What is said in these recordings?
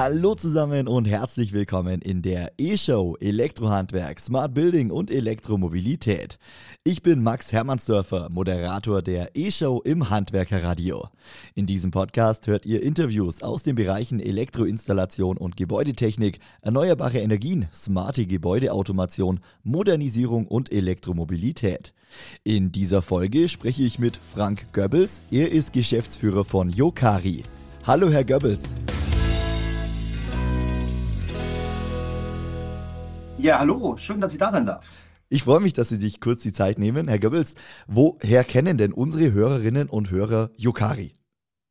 Hallo zusammen und herzlich willkommen in der E-Show Elektrohandwerk, Smart Building und Elektromobilität. Ich bin Max Hermannsdörfer, Moderator der E-Show im Handwerkerradio. In diesem Podcast hört ihr Interviews aus den Bereichen Elektroinstallation und Gebäudetechnik, erneuerbare Energien, smarte Gebäudeautomation, Modernisierung und Elektromobilität. In dieser Folge spreche ich mit Frank Goebbels. Er ist Geschäftsführer von Yokari. Hallo, Herr Goebbels. Ja, hallo, schön, dass ich da sein darf. Ich freue mich, dass Sie sich kurz die Zeit nehmen. Herr Goebbels, woher kennen denn unsere Hörerinnen und Hörer Yokari?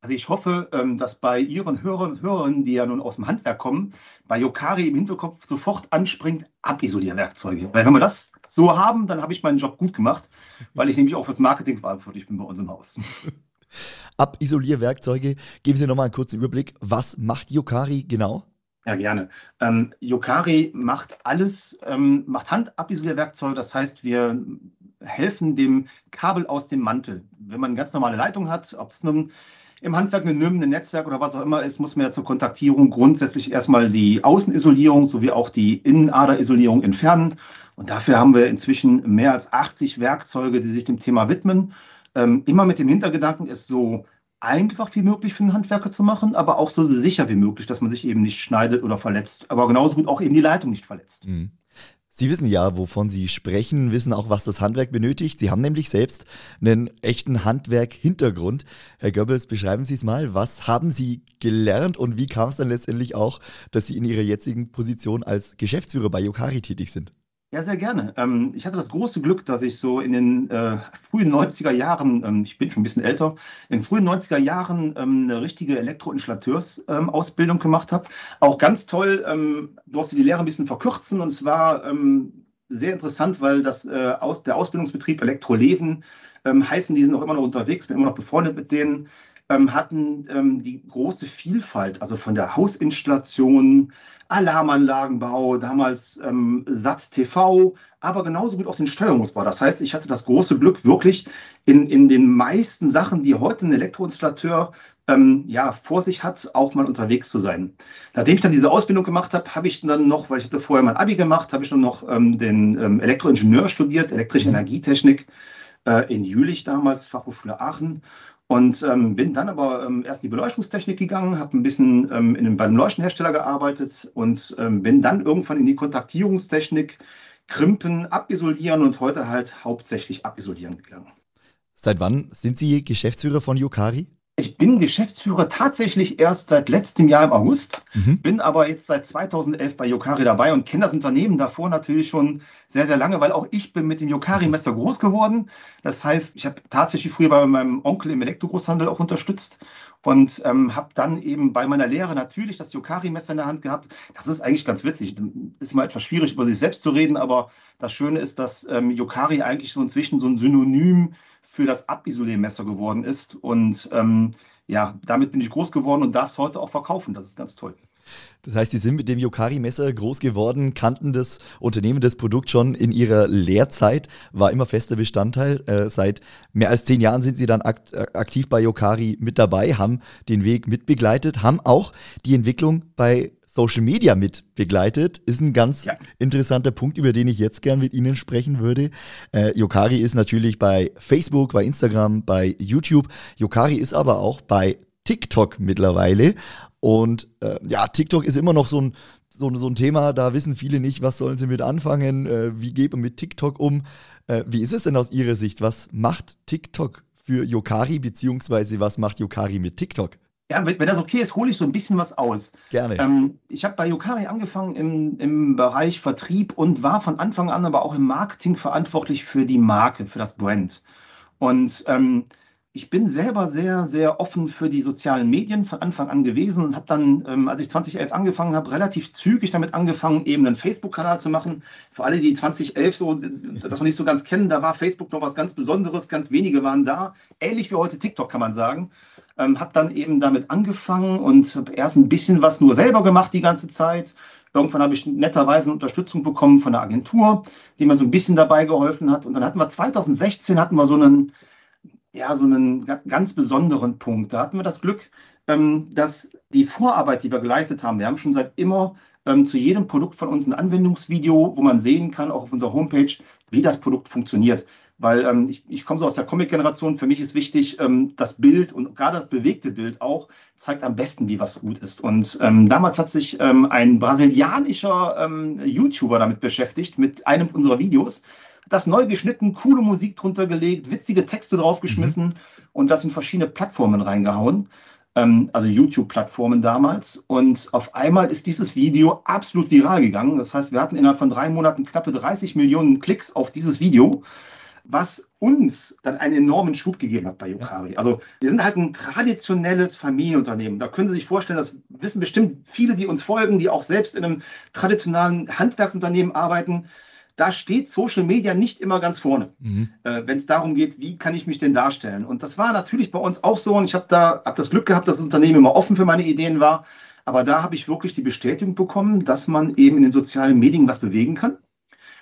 Also ich hoffe, ähm, dass bei Ihren Hörern und Hörern, die ja nun aus dem Handwerk kommen, bei Yokari im Hinterkopf sofort anspringt, Abisolierwerkzeuge. Weil wenn wir das so haben, dann habe ich meinen Job gut gemacht, weil ich nämlich auch fürs Marketing verantwortlich bin bei uns im Haus. Abisolierwerkzeuge, geben Sie nochmal einen kurzen Überblick. Was macht Yokari genau? Ja, gerne. Ähm, Yokari macht alles, ähm, macht Handabisolierwerkzeuge. Das heißt, wir helfen dem Kabel aus dem Mantel. Wenn man eine ganz normale Leitung hat, ob es nun im Handwerk ein NIM, ein Netzwerk oder was auch immer ist, muss man ja zur Kontaktierung grundsätzlich erstmal die Außenisolierung sowie auch die Innenaderisolierung entfernen. Und dafür haben wir inzwischen mehr als 80 Werkzeuge, die sich dem Thema widmen. Ähm, immer mit dem Hintergedanken, es so einfach wie möglich für einen Handwerker zu machen, aber auch so sicher wie möglich, dass man sich eben nicht schneidet oder verletzt, aber genauso gut auch eben die Leitung nicht verletzt. Mhm. Sie wissen ja, wovon Sie sprechen, wissen auch, was das Handwerk benötigt. Sie haben nämlich selbst einen echten Handwerk-Hintergrund. Herr Goebbels, beschreiben Sie es mal. Was haben Sie gelernt und wie kam es dann letztendlich auch, dass Sie in Ihrer jetzigen Position als Geschäftsführer bei Yokari tätig sind? Ja, sehr gerne. Ähm, ich hatte das große Glück, dass ich so in den äh, frühen 90er Jahren, ähm, ich bin schon ein bisschen älter, in den frühen 90er Jahren ähm, eine richtige Elektroinstallateursausbildung ähm, gemacht habe. Auch ganz toll, ähm, durfte die Lehre ein bisschen verkürzen und es war ähm, sehr interessant, weil das, äh, aus, der Ausbildungsbetrieb Elektroleven heißen, die sind auch immer noch unterwegs, bin immer noch befreundet mit denen ähm, hatten ähm, die große Vielfalt, also von der Hausinstallation, Alarmanlagenbau, damals ähm, SAT TV, aber genauso gut auch den Steuerungsbau. Das heißt, ich hatte das große Glück, wirklich in, in den meisten Sachen, die heute ein Elektroinstallateur ähm, ja, vor sich hat, auch mal unterwegs zu sein. Nachdem ich dann diese Ausbildung gemacht habe, habe ich dann noch, weil ich hatte vorher mein Abi gemacht, habe ich dann noch ähm, den ähm, Elektroingenieur studiert, elektrische. Energietechnik äh, in Jülich damals, Fachhochschule Aachen. Und ähm, bin dann aber ähm, erst in die Beleuchtungstechnik gegangen, habe ein bisschen ähm, in, beim Leuchtenhersteller gearbeitet und ähm, bin dann irgendwann in die Kontaktierungstechnik, Krimpen, Abisolieren und heute halt hauptsächlich Abisolieren gegangen. Seit wann sind Sie Geschäftsführer von Yukari? Ich bin Geschäftsführer tatsächlich erst seit letztem Jahr im August, mhm. bin aber jetzt seit 2011 bei Yokari dabei und kenne das Unternehmen davor natürlich schon sehr, sehr lange, weil auch ich bin mit dem Yokari-Messer groß geworden. Das heißt, ich habe tatsächlich früher bei meinem Onkel im Elektrogroßhandel auch unterstützt und ähm, habe dann eben bei meiner Lehre natürlich das Yokari-Messer in der Hand gehabt. Das ist eigentlich ganz witzig. Ist mal etwas schwierig, über sich selbst zu reden, aber das Schöne ist, dass ähm, Yokari eigentlich so inzwischen so ein Synonym für das Abisoliermesser geworden ist. Und ähm, ja, damit bin ich groß geworden und darf es heute auch verkaufen. Das ist ganz toll. Das heißt, Sie sind mit dem Yokari-Messer groß geworden, kannten das Unternehmen, das Produkt schon in Ihrer Lehrzeit, war immer fester Bestandteil. Äh, seit mehr als zehn Jahren sind Sie dann akt aktiv bei Yokari mit dabei, haben den Weg mitbegleitet, haben auch die Entwicklung bei Social Media mit begleitet. Ist ein ganz ja. interessanter Punkt, über den ich jetzt gern mit Ihnen sprechen würde. Äh, Yokari ist natürlich bei Facebook, bei Instagram, bei YouTube. Yokari ist aber auch bei TikTok mittlerweile. Und äh, ja, TikTok ist immer noch so ein, so, so, ein Thema, da wissen viele nicht, was sollen sie mit anfangen, äh, wie geht man mit TikTok um. Äh, wie ist es denn aus Ihrer Sicht? Was macht TikTok für Yokari, beziehungsweise was macht Yokari mit TikTok? Ja, wenn, wenn das okay ist, hole ich so ein bisschen was aus. Gerne. Ähm, ich habe bei Yokari angefangen im, im Bereich Vertrieb und war von Anfang an aber auch im Marketing verantwortlich für die Marke, für das Brand. Und ähm, ich bin selber sehr, sehr offen für die sozialen Medien von Anfang an gewesen und habe dann, ähm, als ich 2011 angefangen habe, relativ zügig damit angefangen, eben einen Facebook-Kanal zu machen. Für alle, die 2011 so, das noch nicht so ganz kennen, da war Facebook noch was ganz Besonderes, ganz wenige waren da. Ähnlich wie heute TikTok, kann man sagen. Ähm, habe dann eben damit angefangen und habe erst ein bisschen was nur selber gemacht die ganze Zeit. Irgendwann habe ich netterweise Unterstützung bekommen von der Agentur, die mir so ein bisschen dabei geholfen hat. Und dann hatten wir 2016 hatten wir so einen, ja, so einen ganz besonderen Punkt. Da hatten wir das Glück, ähm, dass die Vorarbeit, die wir geleistet haben, wir haben schon seit immer ähm, zu jedem Produkt von uns ein Anwendungsvideo, wo man sehen kann, auch auf unserer Homepage, wie das Produkt funktioniert. Weil ähm, ich, ich komme so aus der Comic-Generation, für mich ist wichtig, das Bild und gerade das bewegte Bild auch zeigt am besten, wie was gut ist. Und damals hat sich ein brasilianischer YouTuber damit beschäftigt, mit einem unserer Videos, das neu geschnitten, coole Musik drunter gelegt, witzige Texte draufgeschmissen mhm. und das in verschiedene Plattformen reingehauen ähm, also YouTube-Plattformen damals. Und auf einmal ist dieses Video absolut viral gegangen. Das heißt, wir hatten innerhalb von drei Monaten knappe 30 Millionen Klicks auf dieses Video was uns dann einen enormen Schub gegeben hat bei Yokari. Also wir sind halt ein traditionelles Familienunternehmen. Da können Sie sich vorstellen, das wissen bestimmt viele, die uns folgen, die auch selbst in einem traditionellen Handwerksunternehmen arbeiten. Da steht Social Media nicht immer ganz vorne, mhm. äh, wenn es darum geht, wie kann ich mich denn darstellen. Und das war natürlich bei uns auch so. Und ich habe da hab das Glück gehabt, dass das Unternehmen immer offen für meine Ideen war. Aber da habe ich wirklich die Bestätigung bekommen, dass man eben in den sozialen Medien was bewegen kann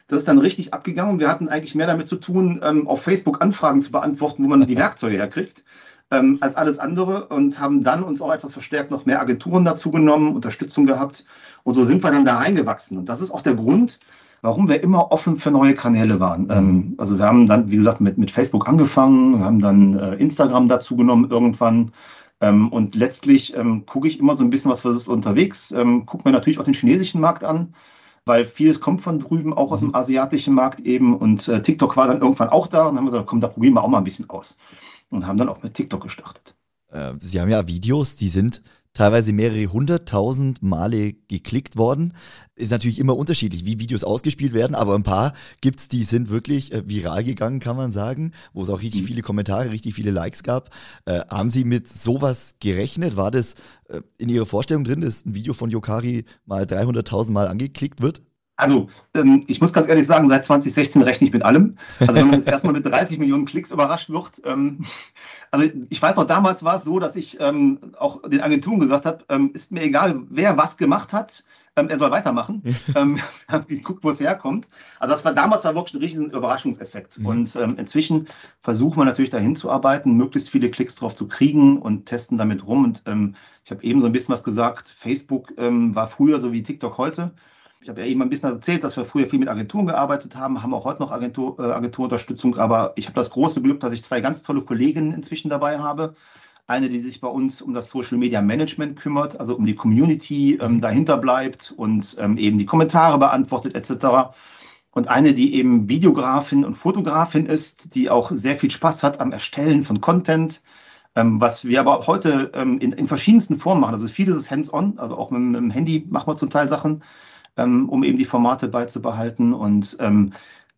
das ist dann richtig abgegangen. Wir hatten eigentlich mehr damit zu tun, ähm, auf Facebook Anfragen zu beantworten, wo man die Werkzeuge herkriegt, ähm, als alles andere und haben dann uns auch etwas verstärkt noch mehr Agenturen dazu genommen, Unterstützung gehabt. Und so sind wir dann da reingewachsen. Und das ist auch der Grund, warum wir immer offen für neue Kanäle waren. Ähm, also wir haben dann, wie gesagt, mit, mit Facebook angefangen, wir haben dann äh, Instagram dazu genommen irgendwann. Ähm, und letztlich ähm, gucke ich immer so ein bisschen, was, was ist unterwegs. Ähm, gucke mir natürlich auch den chinesischen Markt an weil vieles kommt von drüben, auch aus dem mhm. asiatischen Markt eben. Und äh, TikTok war dann irgendwann auch da und haben gesagt, komm, da probieren wir auch mal ein bisschen aus. Und haben dann auch mit TikTok gestartet. Äh, Sie haben ja Videos, die sind teilweise mehrere hunderttausend Male geklickt worden. Ist natürlich immer unterschiedlich, wie Videos ausgespielt werden, aber ein paar gibt es, die sind wirklich äh, viral gegangen, kann man sagen, wo es auch richtig mhm. viele Kommentare, richtig viele Likes gab. Äh, haben Sie mit sowas gerechnet? War das äh, in Ihrer Vorstellung drin, dass ein Video von Yokari mal 300.000 Mal angeklickt wird? Also, ähm, ich muss ganz ehrlich sagen, seit 2016 rechne ich mit allem. Also, wenn man jetzt erstmal mit 30 Millionen Klicks überrascht wird. Ähm, also, ich weiß noch, damals war es so, dass ich ähm, auch den Agenturen gesagt habe, ähm, ist mir egal, wer was gemacht hat, ähm, er soll weitermachen. ähm, geguckt, wo es herkommt. Also, das war damals war wirklich ein riesiger Überraschungseffekt. Mhm. Und ähm, inzwischen versuchen wir natürlich dahin zu arbeiten, möglichst viele Klicks drauf zu kriegen und testen damit rum. Und ich habe eben so ein bisschen was gesagt. Facebook war früher so wie TikTok heute. Ich habe ja eben ein bisschen erzählt, dass wir früher viel mit Agenturen gearbeitet haben, haben auch heute noch Agentur, äh, Agenturunterstützung, aber ich habe das große Glück, dass ich zwei ganz tolle Kolleginnen inzwischen dabei habe. Eine, die sich bei uns um das Social Media Management kümmert, also um die Community ähm, dahinter bleibt und ähm, eben die Kommentare beantwortet etc. Und eine, die eben Videografin und Fotografin ist, die auch sehr viel Spaß hat am Erstellen von Content, ähm, was wir aber heute ähm, in, in, verschiedensten Formen machen. Also vieles ist hands-on, also auch mit, mit, dem Handy machen wir zum Teil Sachen ähm, um eben die Formate beizubehalten. Und ähm,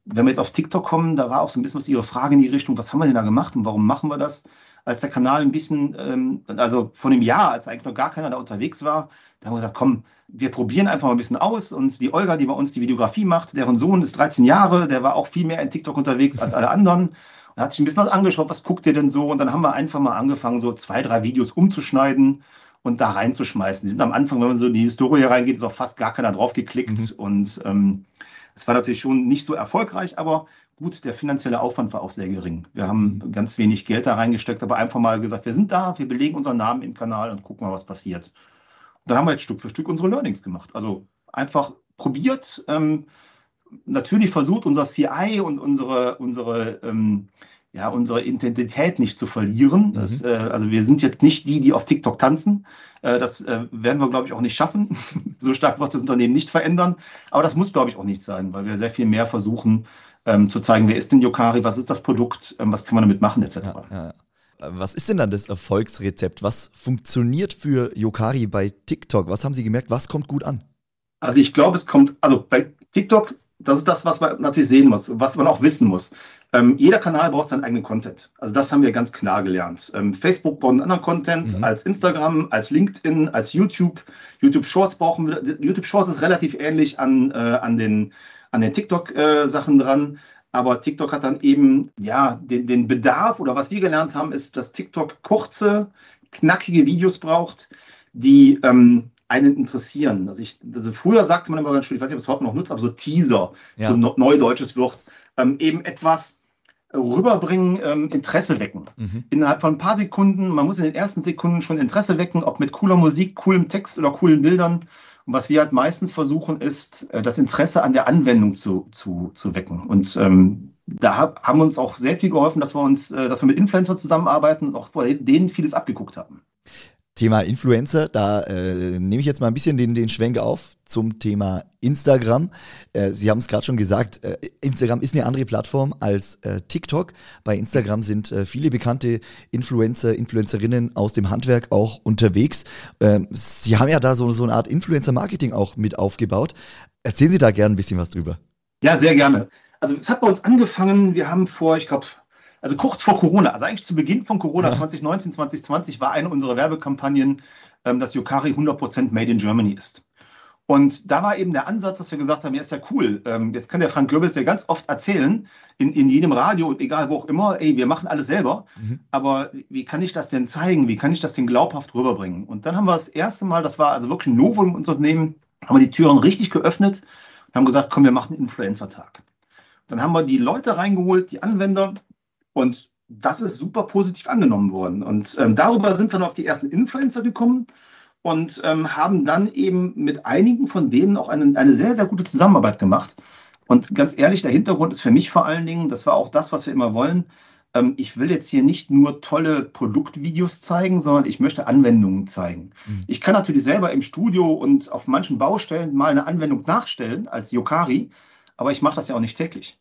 wenn wir jetzt auf TikTok kommen, da war auch so ein bisschen was Ihre Frage in die Richtung, was haben wir denn da gemacht und warum machen wir das? Als der Kanal ein bisschen, ähm, also von dem Jahr, als eigentlich noch gar keiner da unterwegs war, da haben wir gesagt, komm, wir probieren einfach mal ein bisschen aus. Und die Olga, die bei uns die Videografie macht, deren Sohn ist 13 Jahre, der war auch viel mehr in TikTok unterwegs als alle anderen. Und hat sich ein bisschen was angeschaut, was guckt ihr denn so? Und dann haben wir einfach mal angefangen, so zwei, drei Videos umzuschneiden und da reinzuschmeißen. Die sind am Anfang, wenn man so in die Historie reingeht, ist auch fast gar keiner drauf geklickt. Mhm. Und ähm, es war natürlich schon nicht so erfolgreich, aber gut, der finanzielle Aufwand war auch sehr gering. Wir haben mhm. ganz wenig Geld da reingesteckt, aber einfach mal gesagt, wir sind da, wir belegen unseren Namen im Kanal und gucken mal, was passiert. Und dann haben wir jetzt Stück für Stück unsere Learnings gemacht. Also einfach probiert, ähm, natürlich versucht unser CI und unsere, unsere ähm, ja, unsere Identität nicht zu verlieren. Mhm. Das, äh, also wir sind jetzt nicht die, die auf TikTok tanzen. Äh, das äh, werden wir, glaube ich, auch nicht schaffen. so stark wird das Unternehmen nicht verändern. Aber das muss, glaube ich, auch nicht sein, weil wir sehr viel mehr versuchen ähm, zu zeigen, wer ist denn Yokari, was ist das Produkt, ähm, was kann man damit machen, etc. Ja, ja. Was ist denn dann das Erfolgsrezept? Was funktioniert für Yokari bei TikTok? Was haben Sie gemerkt? Was kommt gut an? Also ich glaube, es kommt, also bei TikTok, das ist das, was man natürlich sehen muss, was man auch wissen muss. Ähm, jeder Kanal braucht seinen eigenen Content. Also das haben wir ganz klar gelernt. Ähm, Facebook braucht einen anderen Content mhm. als Instagram, als LinkedIn, als YouTube. YouTube Shorts brauchen wir. YouTube Shorts ist relativ ähnlich an, äh, an den, an den TikTok-Sachen äh, dran. Aber TikTok hat dann eben ja den, den Bedarf oder was wir gelernt haben, ist, dass TikTok kurze, knackige Videos braucht, die ähm, einen interessieren. Also, ich, also früher sagte man immer ganz schön, ich weiß nicht, ob es überhaupt noch nutzt, aber so Teaser, ja. so Neudeutsches wird, ähm, eben etwas, rüberbringen, ähm, Interesse wecken. Mhm. Innerhalb von ein paar Sekunden, man muss in den ersten Sekunden schon Interesse wecken, ob mit cooler Musik, coolem Text oder coolen Bildern. Und was wir halt meistens versuchen, ist, äh, das Interesse an der Anwendung zu, zu, zu wecken. Und ähm, da hab, haben uns auch sehr viel geholfen, dass wir uns, äh, dass wir mit Influencern zusammenarbeiten und auch bei denen vieles abgeguckt haben. Thema Influencer, da äh, nehme ich jetzt mal ein bisschen den, den Schwenk auf zum Thema Instagram. Äh, Sie haben es gerade schon gesagt, äh, Instagram ist eine andere Plattform als äh, TikTok. Bei Instagram sind äh, viele bekannte Influencer, Influencerinnen aus dem Handwerk auch unterwegs. Ähm, Sie haben ja da so, so eine Art Influencer-Marketing auch mit aufgebaut. Erzählen Sie da gerne ein bisschen was drüber. Ja, sehr gerne. Also es hat bei uns angefangen, wir haben vor, ich glaube, also kurz vor Corona, also eigentlich zu Beginn von Corona ja. 2019, 2020 war eine unserer Werbekampagnen, ähm, dass Yokari 100% Made in Germany ist. Und da war eben der Ansatz, dass wir gesagt haben, ja, ist ja cool. Ähm, jetzt kann der Frank Goebbels ja ganz oft erzählen, in, in jedem Radio und egal wo auch immer, ey, wir machen alles selber. Mhm. Aber wie kann ich das denn zeigen? Wie kann ich das denn glaubhaft rüberbringen? Und dann haben wir das erste Mal, das war also wirklich ein Novum in unserem Unternehmen, haben wir die Türen richtig geöffnet und haben gesagt, komm, wir machen einen Influencer-Tag. Dann haben wir die Leute reingeholt, die Anwender, und das ist super positiv angenommen worden. Und ähm, darüber sind wir dann auf die ersten Influencer gekommen und ähm, haben dann eben mit einigen von denen auch eine, eine sehr, sehr gute Zusammenarbeit gemacht. Und ganz ehrlich, der Hintergrund ist für mich vor allen Dingen, das war auch das, was wir immer wollen. Ähm, ich will jetzt hier nicht nur tolle Produktvideos zeigen, sondern ich möchte Anwendungen zeigen. Mhm. Ich kann natürlich selber im Studio und auf manchen Baustellen mal eine Anwendung nachstellen als Yokari, aber ich mache das ja auch nicht täglich.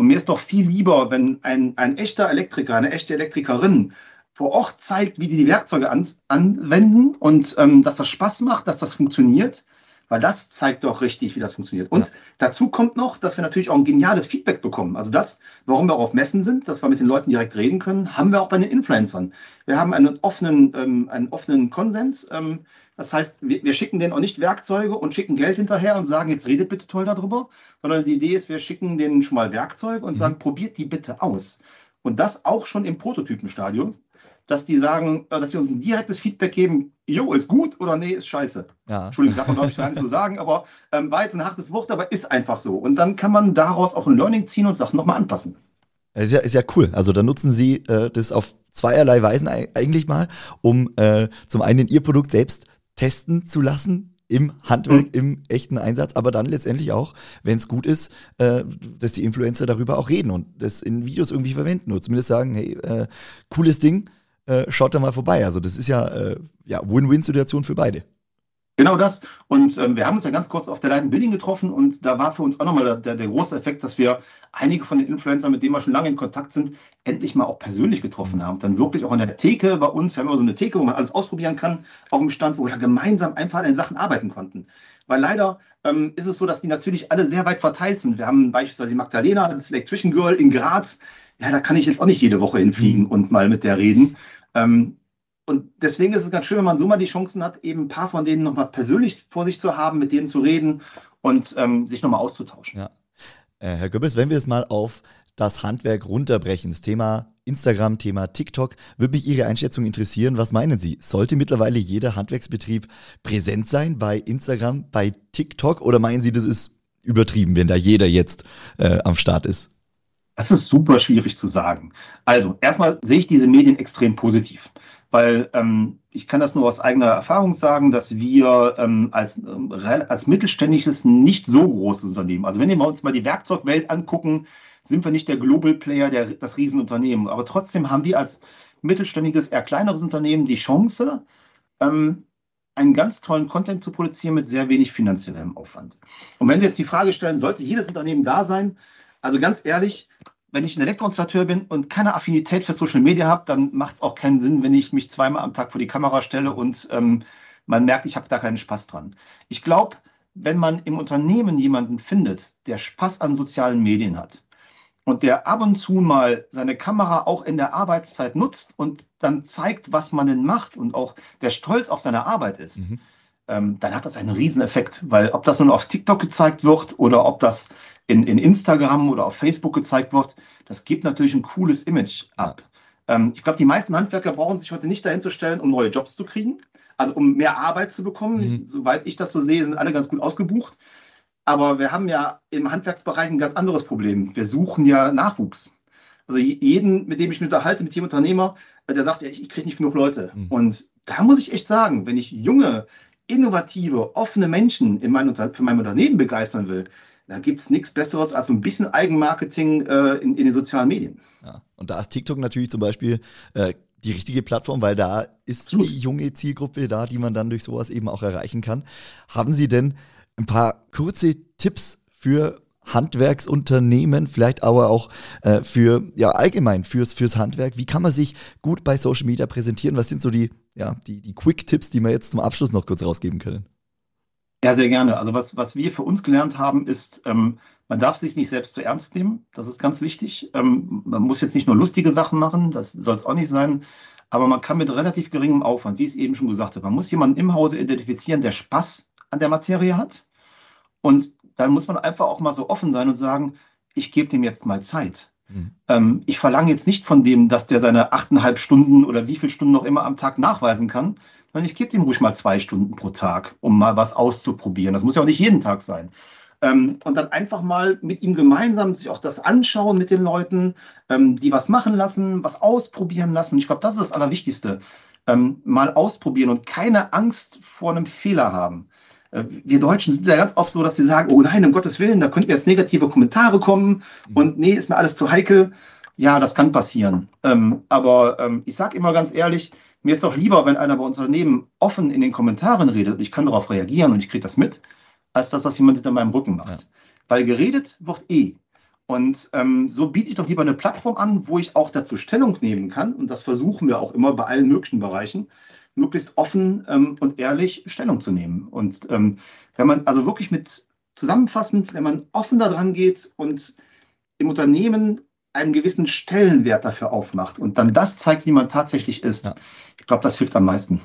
Und mir ist doch viel lieber, wenn ein, ein echter Elektriker, eine echte Elektrikerin vor Ort zeigt, wie die die Werkzeuge an, anwenden und ähm, dass das Spaß macht, dass das funktioniert, weil das zeigt doch richtig, wie das funktioniert. Und ja. dazu kommt noch, dass wir natürlich auch ein geniales Feedback bekommen. Also das, warum wir auch auf Messen sind, dass wir mit den Leuten direkt reden können, haben wir auch bei den Influencern. Wir haben einen offenen, ähm, einen offenen Konsens. Ähm, das heißt, wir, wir, schicken denen auch nicht Werkzeuge und schicken Geld hinterher und sagen, jetzt redet bitte toll darüber, sondern die Idee ist, wir schicken denen schon mal Werkzeuge und mhm. sagen, probiert die bitte aus. Und das auch schon im Prototypenstadium dass die sagen, äh, dass sie uns ein direktes Feedback geben, jo, ist gut oder nee, ist scheiße. Ja. Entschuldigung, darf man glaube ich gar nicht so sagen, aber ähm, war jetzt ein hartes Wort, aber ist einfach so. Und dann kann man daraus auch ein Learning ziehen und Sachen nochmal anpassen. Ist ja, ist ja cool. Also da nutzen Sie äh, das auf zweierlei Weisen eigentlich mal, um äh, zum einen Ihr Produkt selbst testen zu lassen, im Handwerk, mhm. im echten Einsatz, aber dann letztendlich auch, wenn es gut ist, äh, dass die Influencer darüber auch reden und das in Videos irgendwie verwenden oder zumindest sagen, hey, äh, cooles Ding, äh, schaut da mal vorbei. Also das ist ja, äh, ja Win-Win-Situation für beide. Genau das. Und ähm, wir haben uns ja ganz kurz auf der Leiden Building getroffen und da war für uns auch nochmal der, der, der, große Effekt, dass wir einige von den Influencern, mit denen wir schon lange in Kontakt sind, endlich mal auch persönlich getroffen haben. Dann wirklich auch an der Theke bei uns, wir haben immer so eine Theke, wo man alles ausprobieren kann, auf dem Stand, wo wir gemeinsam einfach an den Sachen arbeiten konnten. Weil leider ähm, ist es so, dass die natürlich alle sehr weit verteilt sind. Wir haben beispielsweise die Magdalena, das Electrician Girl in Graz. Ja, da kann ich jetzt auch nicht jede Woche hinfliegen mhm. und mal mit der reden. Ähm, und deswegen ist es ganz schön, wenn man so mal die Chancen hat, eben ein paar von denen nochmal persönlich vor sich zu haben, mit denen zu reden und ähm, sich nochmal auszutauschen. Ja. Äh, Herr Goebbels, wenn wir es mal auf das Handwerk runterbrechen, das Thema Instagram, Thema TikTok, würde mich Ihre Einschätzung interessieren. Was meinen Sie? Sollte mittlerweile jeder Handwerksbetrieb präsent sein bei Instagram, bei TikTok oder meinen Sie, das ist übertrieben, wenn da jeder jetzt äh, am Start ist? Das ist super schwierig zu sagen. Also, erstmal sehe ich diese Medien extrem positiv, weil ähm, ich kann das nur aus eigener Erfahrung sagen, dass wir ähm, als, ähm, als mittelständisches, nicht so großes Unternehmen, also wenn wir uns mal die Werkzeugwelt angucken, sind wir nicht der Global Player, der, das Riesenunternehmen. Aber trotzdem haben wir als mittelständiges, eher kleineres Unternehmen die Chance, ähm, einen ganz tollen Content zu produzieren mit sehr wenig finanziellem Aufwand. Und wenn Sie jetzt die Frage stellen, sollte jedes Unternehmen da sein, also ganz ehrlich, wenn ich ein Elektroinstallateur bin und keine Affinität für Social Media habe, dann macht es auch keinen Sinn, wenn ich mich zweimal am Tag vor die Kamera stelle und ähm, man merkt, ich habe da keinen Spaß dran. Ich glaube, wenn man im Unternehmen jemanden findet, der Spaß an sozialen Medien hat und der ab und zu mal seine Kamera auch in der Arbeitszeit nutzt und dann zeigt, was man denn macht und auch der Stolz auf seine Arbeit ist, mhm dann hat das einen Rieseneffekt. Weil ob das nun auf TikTok gezeigt wird oder ob das in, in Instagram oder auf Facebook gezeigt wird, das gibt natürlich ein cooles Image ab. Ähm, ich glaube, die meisten Handwerker brauchen sich heute nicht dahin zu stellen, um neue Jobs zu kriegen, also um mehr Arbeit zu bekommen. Mhm. Soweit ich das so sehe, sind alle ganz gut ausgebucht. Aber wir haben ja im Handwerksbereich ein ganz anderes Problem. Wir suchen ja Nachwuchs. Also jeden, mit dem ich mich unterhalte, mit dem Unternehmer, äh, der sagt, ja, ich, ich kriege nicht genug Leute. Mhm. Und da muss ich echt sagen, wenn ich junge, innovative, offene Menschen in mein, für mein Unternehmen begeistern will, da gibt es nichts Besseres als so ein bisschen Eigenmarketing äh, in, in, den sozialen Medien. Ja. Und da ist TikTok natürlich zum Beispiel äh, die richtige Plattform, weil da ist Absolut. die junge Zielgruppe da, die man dann durch sowas eben auch erreichen kann. Haben Sie denn ein paar kurze Tipps für Handwerksunternehmen, vielleicht aber auch äh, für, ja, allgemein fürs, fürs Handwerk. Wie kann man sich gut bei Social Media präsentieren? Was sind so die, ja, die, die Quick-Tipps, die wir jetzt zum Abschluss noch kurz rausgeben können? Ja, sehr gerne. Also was, was wir für uns gelernt haben, ist, ähm, man darf sich nicht selbst zu ernst nehmen. Das ist ganz wichtig. Ähm, man muss jetzt nicht nur lustige Sachen machen, das soll es auch nicht sein. Aber man kann mit relativ geringem Aufwand, wie es eben schon gesagt habe, man muss jemanden im Hause identifizieren, der Spaß an der Materie hat. Und dann muss man einfach auch mal so offen sein und sagen, ich gebe dem jetzt mal Zeit. Mhm. Ähm, ich verlange jetzt nicht von dem, dass der seine achteinhalb Stunden oder wie viele Stunden noch immer am Tag nachweisen kann, sondern ich gebe dem ruhig mal zwei Stunden pro Tag, um mal was auszuprobieren. Das muss ja auch nicht jeden Tag sein. Ähm, und dann einfach mal mit ihm gemeinsam sich auch das anschauen mit den Leuten, ähm, die was machen lassen, was ausprobieren lassen. Ich glaube, das ist das Allerwichtigste. Ähm, mal ausprobieren und keine Angst vor einem Fehler haben. Äh, wir Deutschen sind ja ganz oft so, dass sie sagen, oh nein, um Gottes Willen, da könnten jetzt negative Kommentare kommen mhm. und nee, ist mir alles zu heikel. Ja, das kann passieren. Ähm, aber ähm, ich sage immer ganz ehrlich, mir ist doch lieber, wenn einer bei Unternehmen offen in den Kommentaren redet und ich kann darauf reagieren und ich kriege das mit, als dass das jemand hinter meinem Rücken macht. Ja. Weil geredet wird eh. Und ähm, so biete ich doch lieber eine Plattform an, wo ich auch dazu Stellung nehmen kann. Und das versuchen wir auch immer bei allen möglichen Bereichen möglichst offen ähm, und ehrlich Stellung zu nehmen. Und ähm, wenn man also wirklich mit zusammenfassend, wenn man offen daran geht und im Unternehmen einen gewissen Stellenwert dafür aufmacht und dann das zeigt, wie man tatsächlich ist, ja. ich glaube, das hilft am meisten.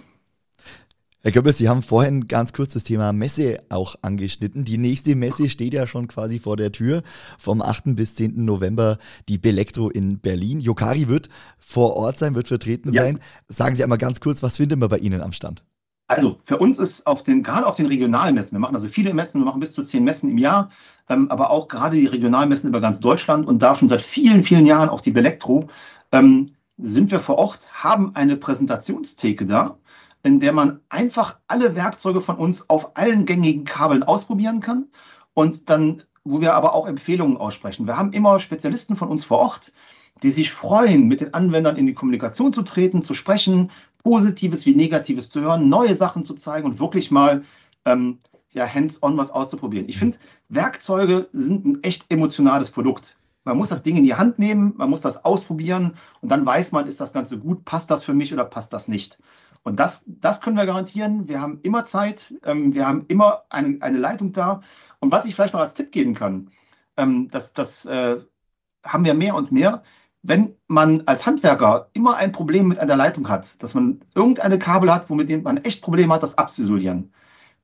Herr Goebbels, Sie haben vorhin ganz kurz das Thema Messe auch angeschnitten. Die nächste Messe steht ja schon quasi vor der Tür. Vom 8. bis 10. November die Belektro in Berlin. Yokari wird vor Ort sein, wird vertreten ja. sein. Sagen Sie einmal ganz kurz, was finden wir bei Ihnen am Stand? Also für uns ist auf den, gerade auf den Regionalmessen, wir machen also viele Messen, wir machen bis zu zehn Messen im Jahr, ähm, aber auch gerade die Regionalmessen über ganz Deutschland und da schon seit vielen, vielen Jahren auch die Belektro, ähm, sind wir vor Ort, haben eine Präsentationstheke da, in der man einfach alle Werkzeuge von uns auf allen gängigen Kabeln ausprobieren kann und dann, wo wir aber auch Empfehlungen aussprechen. Wir haben immer Spezialisten von uns vor Ort, die sich freuen, mit den Anwendern in die Kommunikation zu treten, zu sprechen, Positives wie Negatives zu hören, neue Sachen zu zeigen und wirklich mal ähm, ja, hands-on was auszuprobieren. Ich finde, Werkzeuge sind ein echt emotionales Produkt. Man muss das Ding in die Hand nehmen, man muss das ausprobieren und dann weiß man, ist das Ganze gut, passt das für mich oder passt das nicht. Und das, das können wir garantieren. Wir haben immer Zeit, ähm, wir haben immer eine, eine Leitung da. Und was ich vielleicht noch als Tipp geben kann, ähm, das, das äh, haben wir mehr und mehr. Wenn man als Handwerker immer ein Problem mit einer Leitung hat, dass man irgendeine Kabel hat, womit man echt Probleme hat, das abzisolieren,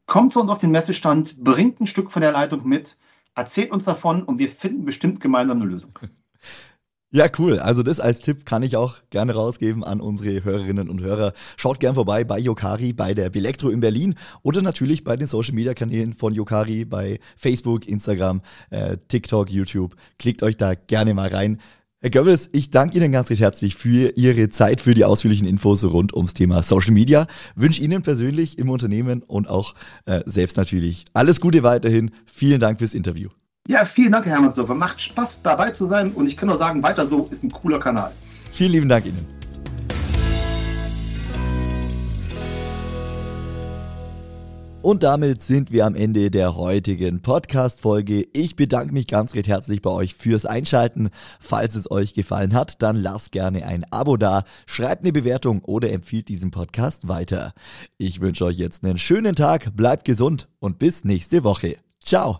kommt zu uns auf den Messestand, bringt ein Stück von der Leitung mit, erzählt uns davon und wir finden bestimmt gemeinsam eine Lösung. Ja, cool. Also das als Tipp kann ich auch gerne rausgeben an unsere Hörerinnen und Hörer. Schaut gern vorbei bei Yokari, bei der Bilektro in Berlin oder natürlich bei den Social Media Kanälen von Yokari bei Facebook, Instagram, äh, TikTok, YouTube. Klickt euch da gerne mal rein. Herr Goebbels, ich danke Ihnen ganz recht herzlich für Ihre Zeit, für die ausführlichen Infos rund ums Thema Social Media. Wünsche Ihnen persönlich im Unternehmen und auch äh, selbst natürlich alles Gute weiterhin. Vielen Dank fürs Interview. Ja, vielen Dank, Herr Hermannsdorfer. Macht Spaß, dabei zu sein und ich kann nur sagen, weiter so ist ein cooler Kanal. Vielen lieben Dank Ihnen. Und damit sind wir am Ende der heutigen Podcast-Folge. Ich bedanke mich ganz recht herzlich bei euch fürs Einschalten. Falls es euch gefallen hat, dann lasst gerne ein Abo da, schreibt eine Bewertung oder empfiehlt diesen Podcast weiter. Ich wünsche euch jetzt einen schönen Tag, bleibt gesund und bis nächste Woche. Ciao!